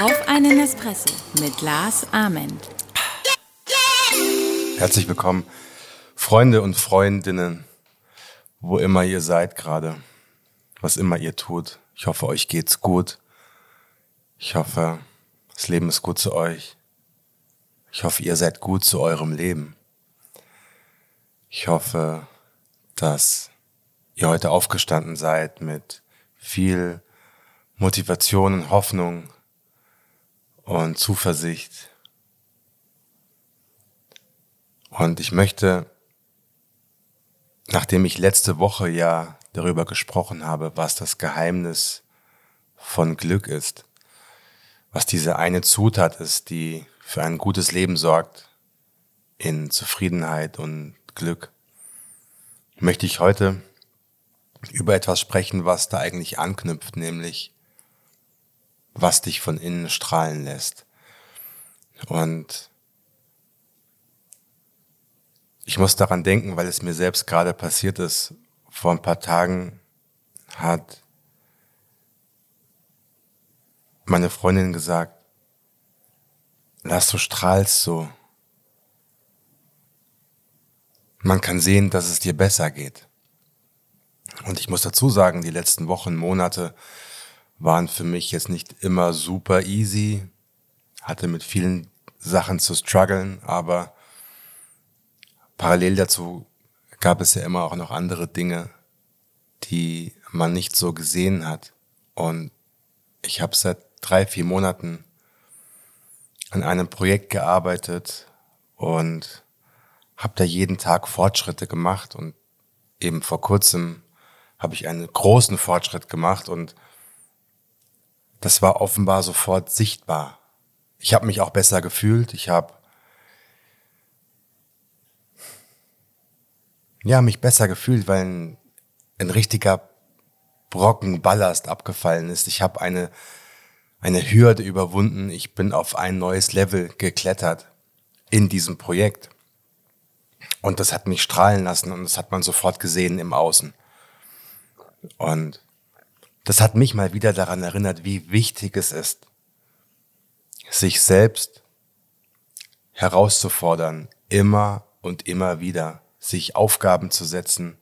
Auf einen Espresso mit Lars Ament. Herzlich willkommen, Freunde und Freundinnen, wo immer ihr seid gerade, was immer ihr tut. Ich hoffe, euch geht's gut. Ich hoffe, das Leben ist gut zu euch. Ich hoffe, ihr seid gut zu eurem Leben. Ich hoffe, dass ihr heute aufgestanden seid mit viel Motivation und Hoffnung und Zuversicht. Und ich möchte, nachdem ich letzte Woche ja darüber gesprochen habe, was das Geheimnis von Glück ist, was diese eine Zutat ist, die für ein gutes Leben sorgt, in Zufriedenheit und Glück, möchte ich heute über etwas sprechen, was da eigentlich anknüpft, nämlich was dich von innen strahlen lässt. Und ich muss daran denken, weil es mir selbst gerade passiert ist. Vor ein paar Tagen hat meine Freundin gesagt, lass du strahlst so. Man kann sehen, dass es dir besser geht. Und ich muss dazu sagen, die letzten Wochen, Monate waren für mich jetzt nicht immer super easy, hatte mit vielen Sachen zu strugglen, aber parallel dazu gab es ja immer auch noch andere Dinge, die man nicht so gesehen hat. Und ich habe seit drei, vier Monaten an einem Projekt gearbeitet und habe da jeden Tag Fortschritte gemacht und eben vor kurzem habe ich einen großen Fortschritt gemacht und das war offenbar sofort sichtbar. Ich habe mich auch besser gefühlt. Ich habe ja mich besser gefühlt, weil ein, ein richtiger Brocken Ballast abgefallen ist. Ich habe eine eine Hürde überwunden. Ich bin auf ein neues Level geklettert in diesem Projekt. Und das hat mich strahlen lassen und das hat man sofort gesehen im Außen. Und das hat mich mal wieder daran erinnert, wie wichtig es ist, sich selbst herauszufordern, immer und immer wieder, sich Aufgaben zu setzen,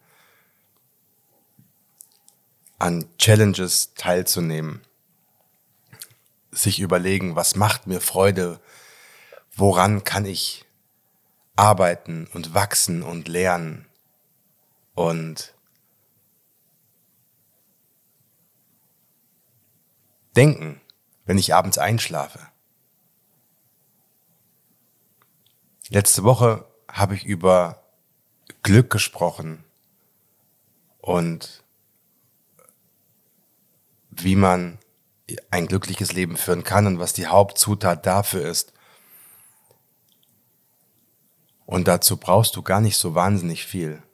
an Challenges teilzunehmen, sich überlegen, was macht mir Freude, woran kann ich arbeiten und wachsen und lernen und denken, wenn ich abends einschlafe. Letzte Woche habe ich über Glück gesprochen und wie man ein glückliches Leben führen kann und was die Hauptzutat dafür ist. Und dazu brauchst du gar nicht so wahnsinnig viel.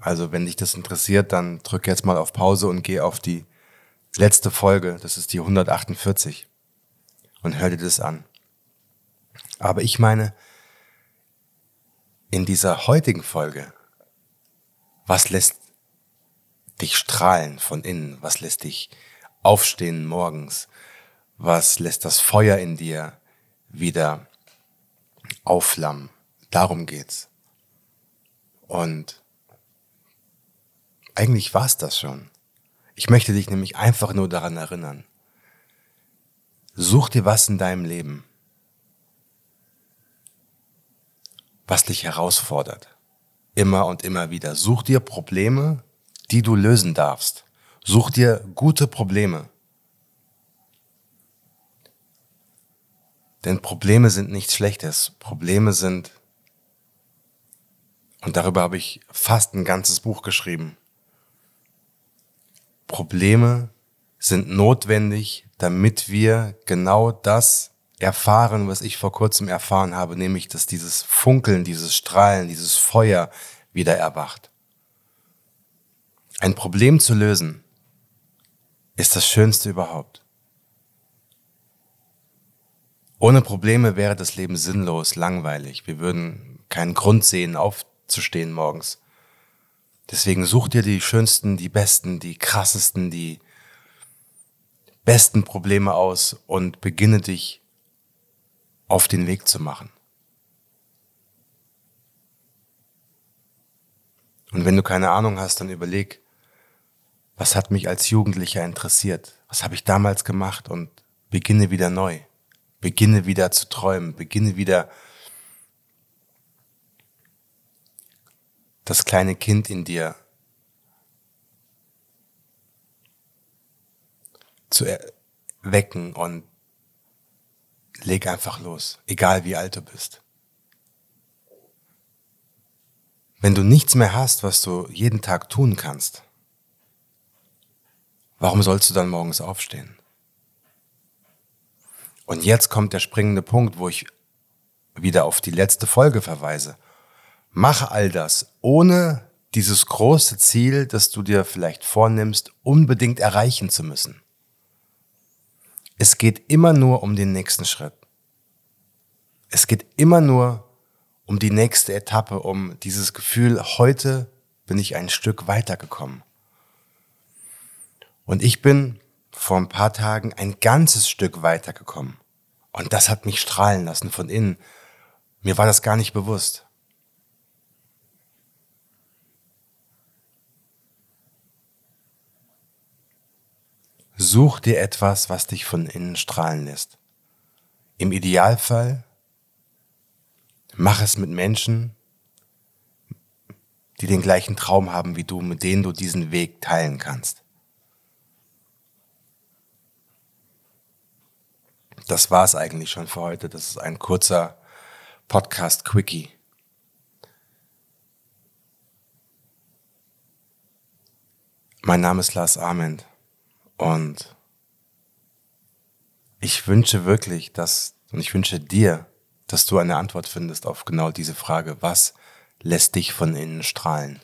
Also wenn dich das interessiert, dann drück jetzt mal auf Pause und geh auf die letzte Folge, das ist die 148 und hör dir das an. Aber ich meine, in dieser heutigen Folge, was lässt dich strahlen von innen? Was lässt dich aufstehen morgens? Was lässt das Feuer in dir wieder aufflammen? Darum geht's. Und eigentlich war's das schon. Ich möchte dich nämlich einfach nur daran erinnern. Such dir was in deinem Leben, was dich herausfordert. Immer und immer wieder. Such dir Probleme, die du lösen darfst. Such dir gute Probleme. Denn Probleme sind nichts Schlechtes. Probleme sind und darüber habe ich fast ein ganzes Buch geschrieben. Probleme sind notwendig, damit wir genau das erfahren, was ich vor kurzem erfahren habe, nämlich dass dieses Funkeln, dieses Strahlen, dieses Feuer wieder erwacht. Ein Problem zu lösen ist das Schönste überhaupt. Ohne Probleme wäre das Leben sinnlos, langweilig. Wir würden keinen Grund sehen, auf, zu stehen morgens. Deswegen such dir die schönsten, die besten, die krassesten, die besten Probleme aus und beginne dich auf den Weg zu machen. Und wenn du keine Ahnung hast, dann überleg, was hat mich als Jugendlicher interessiert? Was habe ich damals gemacht? Und beginne wieder neu. Beginne wieder zu träumen. Beginne wieder das kleine Kind in dir zu wecken und leg einfach los, egal wie alt du bist. Wenn du nichts mehr hast, was du jeden Tag tun kannst, warum sollst du dann morgens aufstehen? Und jetzt kommt der springende Punkt, wo ich wieder auf die letzte Folge verweise. Mache all das, ohne dieses große Ziel, das du dir vielleicht vornimmst, unbedingt erreichen zu müssen. Es geht immer nur um den nächsten Schritt. Es geht immer nur um die nächste Etappe, um dieses Gefühl, heute bin ich ein Stück weitergekommen. Und ich bin vor ein paar Tagen ein ganzes Stück weitergekommen. Und das hat mich strahlen lassen von innen. Mir war das gar nicht bewusst. Such dir etwas, was dich von innen strahlen lässt. Im Idealfall Mach es mit Menschen, die den gleichen Traum haben wie du, mit denen du diesen Weg teilen kannst. Das war es eigentlich schon für heute. Das ist ein kurzer Podcast-Quickie. Mein Name ist Lars Arment und ich wünsche wirklich, dass, und ich wünsche dir, dass du eine Antwort findest auf genau diese Frage, was lässt dich von innen strahlen?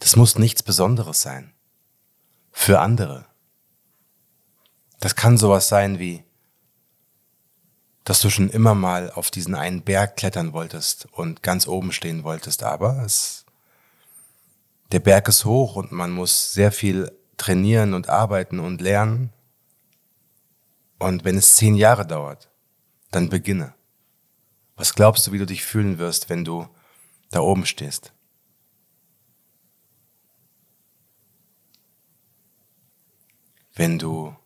Das muss nichts Besonderes sein. Für andere. Das kann sowas sein wie, dass du schon immer mal auf diesen einen Berg klettern wolltest und ganz oben stehen wolltest, aber es, der Berg ist hoch und man muss sehr viel trainieren und arbeiten und lernen. Und wenn es zehn Jahre dauert, dann beginne. Was glaubst du, wie du dich fühlen wirst, wenn du da oben stehst? Wenn du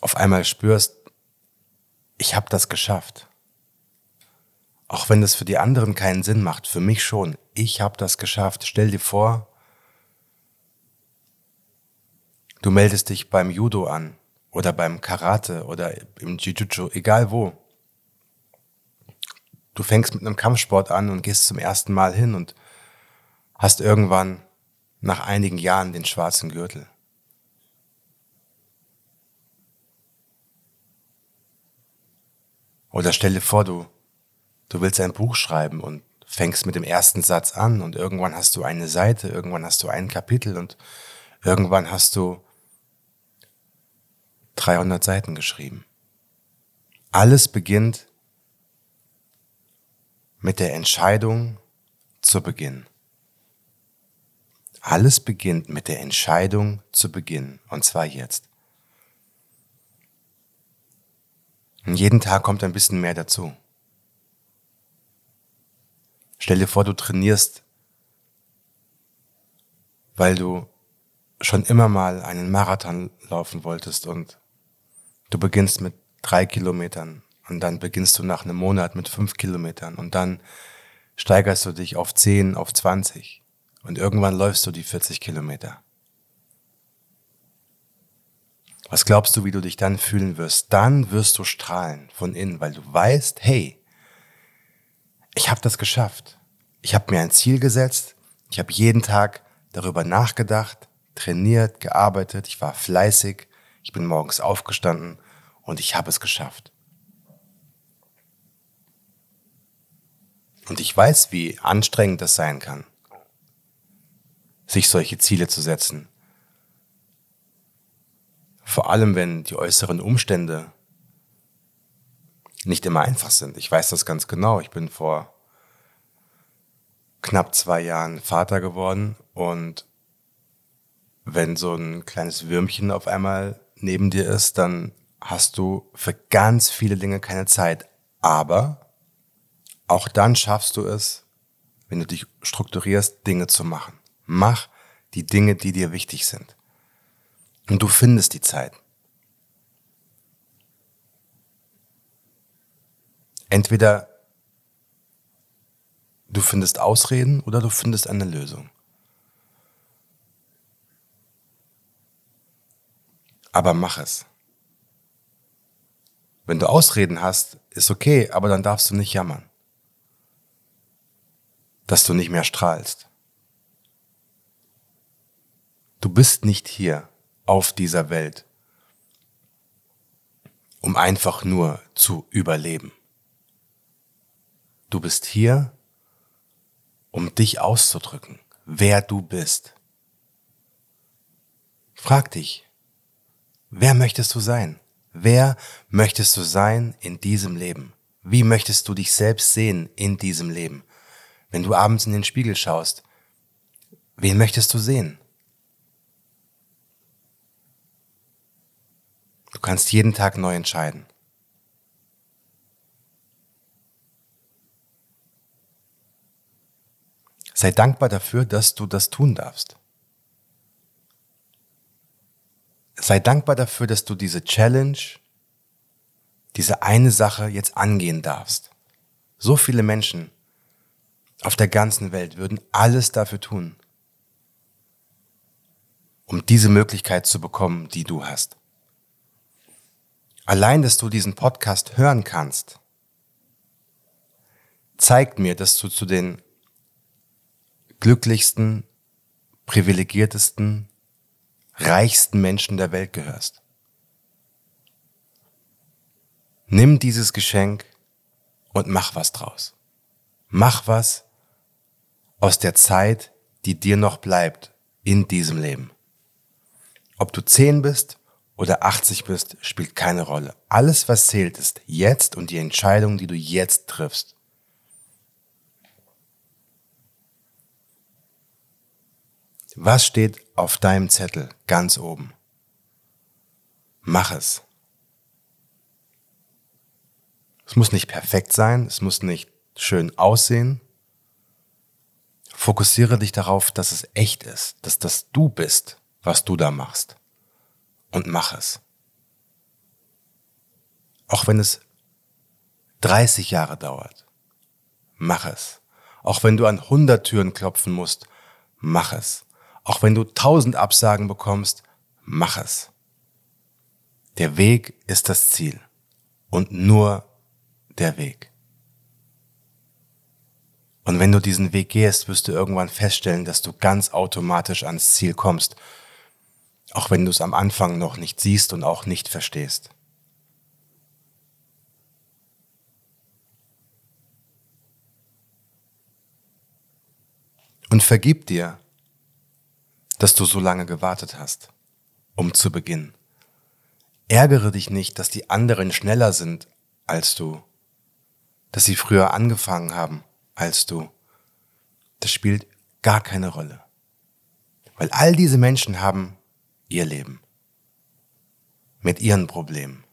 auf einmal spürst, ich habe das geschafft. Auch wenn das für die anderen keinen Sinn macht, für mich schon. Ich habe das geschafft. Stell dir vor, du meldest dich beim Judo an oder beim Karate oder im Jiu-Jitsu, egal wo. Du fängst mit einem Kampfsport an und gehst zum ersten Mal hin und hast irgendwann nach einigen Jahren den schwarzen Gürtel. Oder stell dir vor, du, du willst ein Buch schreiben und fängst mit dem ersten Satz an und irgendwann hast du eine Seite, irgendwann hast du ein Kapitel und irgendwann hast du 300 Seiten geschrieben. Alles beginnt mit der Entscheidung zu Beginn. Alles beginnt mit der Entscheidung zu Beginn, und zwar jetzt. Und jeden Tag kommt ein bisschen mehr dazu. Stell dir vor, du trainierst, weil du schon immer mal einen Marathon laufen wolltest und Du beginnst mit drei Kilometern und dann beginnst du nach einem Monat mit fünf Kilometern und dann steigerst du dich auf zehn, auf zwanzig und irgendwann läufst du die 40 Kilometer. Was glaubst du, wie du dich dann fühlen wirst? Dann wirst du strahlen von innen, weil du weißt, hey, ich habe das geschafft. Ich habe mir ein Ziel gesetzt. Ich habe jeden Tag darüber nachgedacht, trainiert, gearbeitet. Ich war fleißig. Ich bin morgens aufgestanden und ich habe es geschafft. Und ich weiß, wie anstrengend das sein kann, sich solche Ziele zu setzen. Vor allem, wenn die äußeren Umstände nicht immer einfach sind. Ich weiß das ganz genau. Ich bin vor knapp zwei Jahren Vater geworden und wenn so ein kleines Würmchen auf einmal neben dir ist, dann hast du für ganz viele Dinge keine Zeit. Aber auch dann schaffst du es, wenn du dich strukturierst, Dinge zu machen. Mach die Dinge, die dir wichtig sind. Und du findest die Zeit. Entweder du findest Ausreden oder du findest eine Lösung. Aber mach es. Wenn du Ausreden hast, ist okay, aber dann darfst du nicht jammern, dass du nicht mehr strahlst. Du bist nicht hier auf dieser Welt, um einfach nur zu überleben. Du bist hier, um dich auszudrücken, wer du bist. Frag dich, wer möchtest du sein? Wer möchtest du sein in diesem Leben? Wie möchtest du dich selbst sehen in diesem Leben? Wenn du abends in den Spiegel schaust, wen möchtest du sehen? Du kannst jeden Tag neu entscheiden. Sei dankbar dafür, dass du das tun darfst. Sei dankbar dafür, dass du diese Challenge, diese eine Sache jetzt angehen darfst. So viele Menschen auf der ganzen Welt würden alles dafür tun, um diese Möglichkeit zu bekommen, die du hast. Allein, dass du diesen Podcast hören kannst, zeigt mir, dass du zu den glücklichsten, privilegiertesten, reichsten Menschen der Welt gehörst. Nimm dieses Geschenk und mach was draus. Mach was aus der Zeit, die dir noch bleibt in diesem Leben. Ob du zehn bist oder 80 bist, spielt keine Rolle. Alles, was zählt, ist jetzt und die Entscheidung, die du jetzt triffst. Was steht auf deinem Zettel ganz oben? Mach es. Es muss nicht perfekt sein, es muss nicht schön aussehen. Fokussiere dich darauf, dass es echt ist, dass das du bist, was du da machst und mach es. Auch wenn es 30 Jahre dauert, mach es. Auch wenn du an 100 Türen klopfen musst, mach es. Auch wenn du 1000 Absagen bekommst, mach es. Der Weg ist das Ziel und nur der Weg. Und wenn du diesen Weg gehst, wirst du irgendwann feststellen, dass du ganz automatisch ans Ziel kommst auch wenn du es am Anfang noch nicht siehst und auch nicht verstehst. Und vergib dir, dass du so lange gewartet hast, um zu beginnen. Ärgere dich nicht, dass die anderen schneller sind als du, dass sie früher angefangen haben als du. Das spielt gar keine Rolle. Weil all diese Menschen haben ihr Leben. Mit ihren Problemen.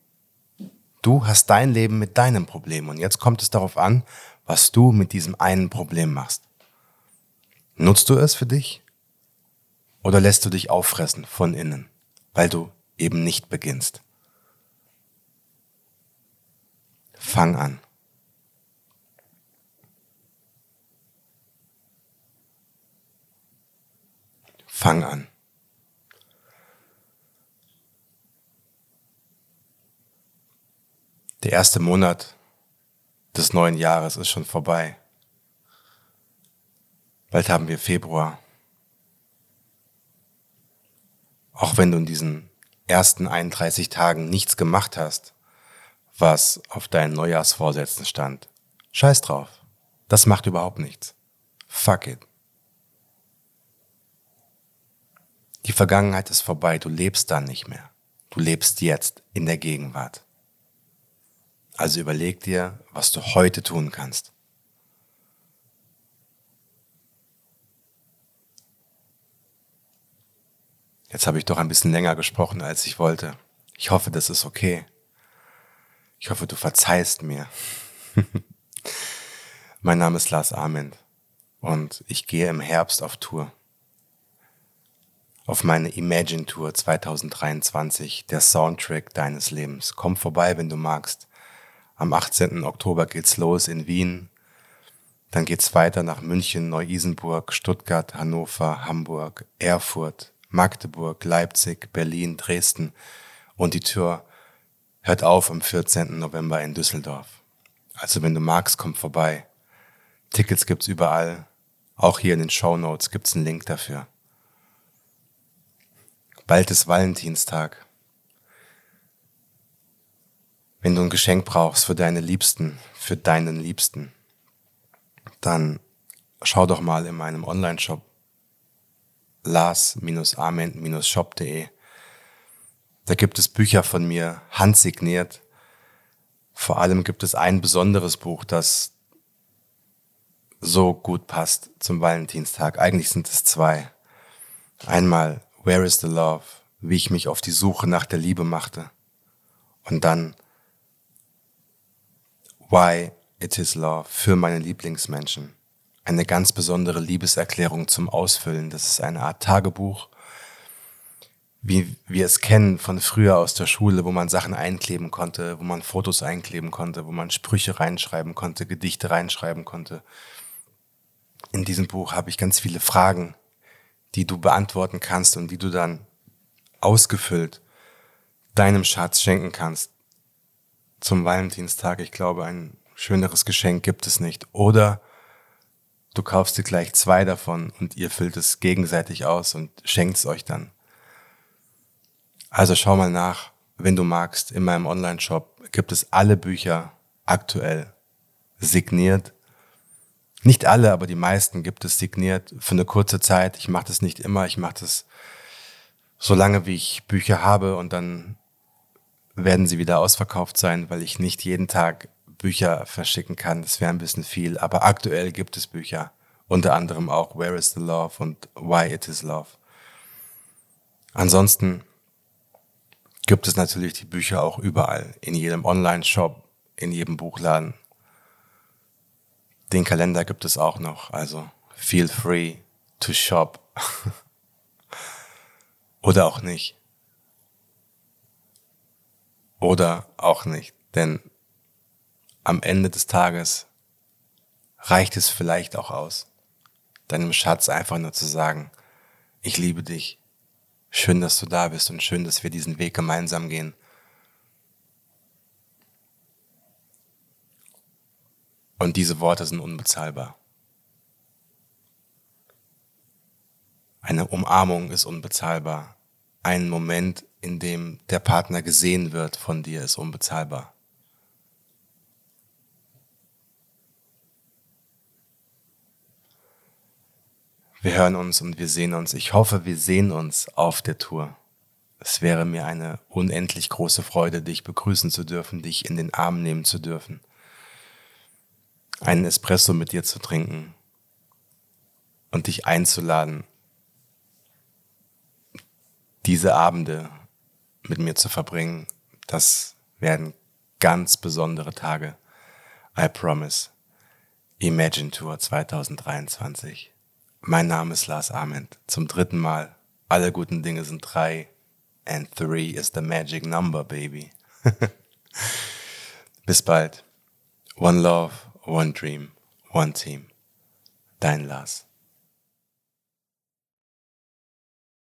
Du hast dein Leben mit deinem Problem und jetzt kommt es darauf an, was du mit diesem einen Problem machst. Nutzt du es für dich oder lässt du dich auffressen von innen, weil du eben nicht beginnst? Fang an. Fang an. Der erste Monat des neuen Jahres ist schon vorbei. Bald haben wir Februar. Auch wenn du in diesen ersten 31 Tagen nichts gemacht hast, was auf deinen Neujahrsvorsätzen stand. Scheiß drauf. Das macht überhaupt nichts. Fuck it. Die Vergangenheit ist vorbei, du lebst dann nicht mehr. Du lebst jetzt in der Gegenwart. Also überleg dir, was du heute tun kannst. Jetzt habe ich doch ein bisschen länger gesprochen, als ich wollte. Ich hoffe, das ist okay. Ich hoffe, du verzeihst mir. mein Name ist Lars Ament und ich gehe im Herbst auf Tour. Auf meine Imagine Tour 2023, der Soundtrack deines Lebens. Komm vorbei, wenn du magst. Am 18. Oktober geht's los in Wien. Dann geht's weiter nach München, Neu-Isenburg, Stuttgart, Hannover, Hamburg, Erfurt, Magdeburg, Leipzig, Berlin, Dresden. Und die Tour hört auf am 14. November in Düsseldorf. Also wenn du magst, komm vorbei. Tickets gibt's überall. Auch hier in den Show Notes gibt's einen Link dafür. Bald ist Valentinstag. Wenn du ein Geschenk brauchst für deine Liebsten, für deinen Liebsten, dann schau doch mal in meinem Online-Shop lars-ament-shop.de. Da gibt es Bücher von mir, handsigniert. Vor allem gibt es ein besonderes Buch, das so gut passt zum Valentinstag. Eigentlich sind es zwei. Einmal Where is the Love? Wie ich mich auf die Suche nach der Liebe machte. Und dann Why It Is Love für meine Lieblingsmenschen. Eine ganz besondere Liebeserklärung zum Ausfüllen. Das ist eine Art Tagebuch, wie wir es kennen von früher aus der Schule, wo man Sachen einkleben konnte, wo man Fotos einkleben konnte, wo man Sprüche reinschreiben konnte, Gedichte reinschreiben konnte. In diesem Buch habe ich ganz viele Fragen, die du beantworten kannst und die du dann ausgefüllt deinem Schatz schenken kannst zum Valentinstag. Ich glaube, ein schöneres Geschenk gibt es nicht. Oder du kaufst dir gleich zwei davon und ihr füllt es gegenseitig aus und schenkt es euch dann. Also schau mal nach, wenn du magst. In meinem Online-Shop gibt es alle Bücher aktuell signiert. Nicht alle, aber die meisten gibt es signiert für eine kurze Zeit. Ich mache das nicht immer. Ich mache das so lange, wie ich Bücher habe und dann werden sie wieder ausverkauft sein, weil ich nicht jeden Tag Bücher verschicken kann. Das wäre ein bisschen viel. Aber aktuell gibt es Bücher. Unter anderem auch Where is the Love und Why it is Love. Ansonsten gibt es natürlich die Bücher auch überall. In jedem Online-Shop, in jedem Buchladen. Den Kalender gibt es auch noch. Also feel free to shop. Oder auch nicht. Oder auch nicht. Denn am Ende des Tages reicht es vielleicht auch aus, deinem Schatz einfach nur zu sagen, ich liebe dich, schön, dass du da bist und schön, dass wir diesen Weg gemeinsam gehen. Und diese Worte sind unbezahlbar. Eine Umarmung ist unbezahlbar. Ein Moment, in dem der Partner gesehen wird von dir, ist unbezahlbar. Wir hören uns und wir sehen uns. Ich hoffe, wir sehen uns auf der Tour. Es wäre mir eine unendlich große Freude, dich begrüßen zu dürfen, dich in den Arm nehmen zu dürfen, einen Espresso mit dir zu trinken und dich einzuladen, diese Abende mit mir zu verbringen. Das werden ganz besondere Tage. I promise. Imagine Tour 2023. Mein Name ist Lars Ament. Zum dritten Mal. Alle guten Dinge sind drei. And three is the magic number, baby. Bis bald. One love, one dream, one team. Dein Lars.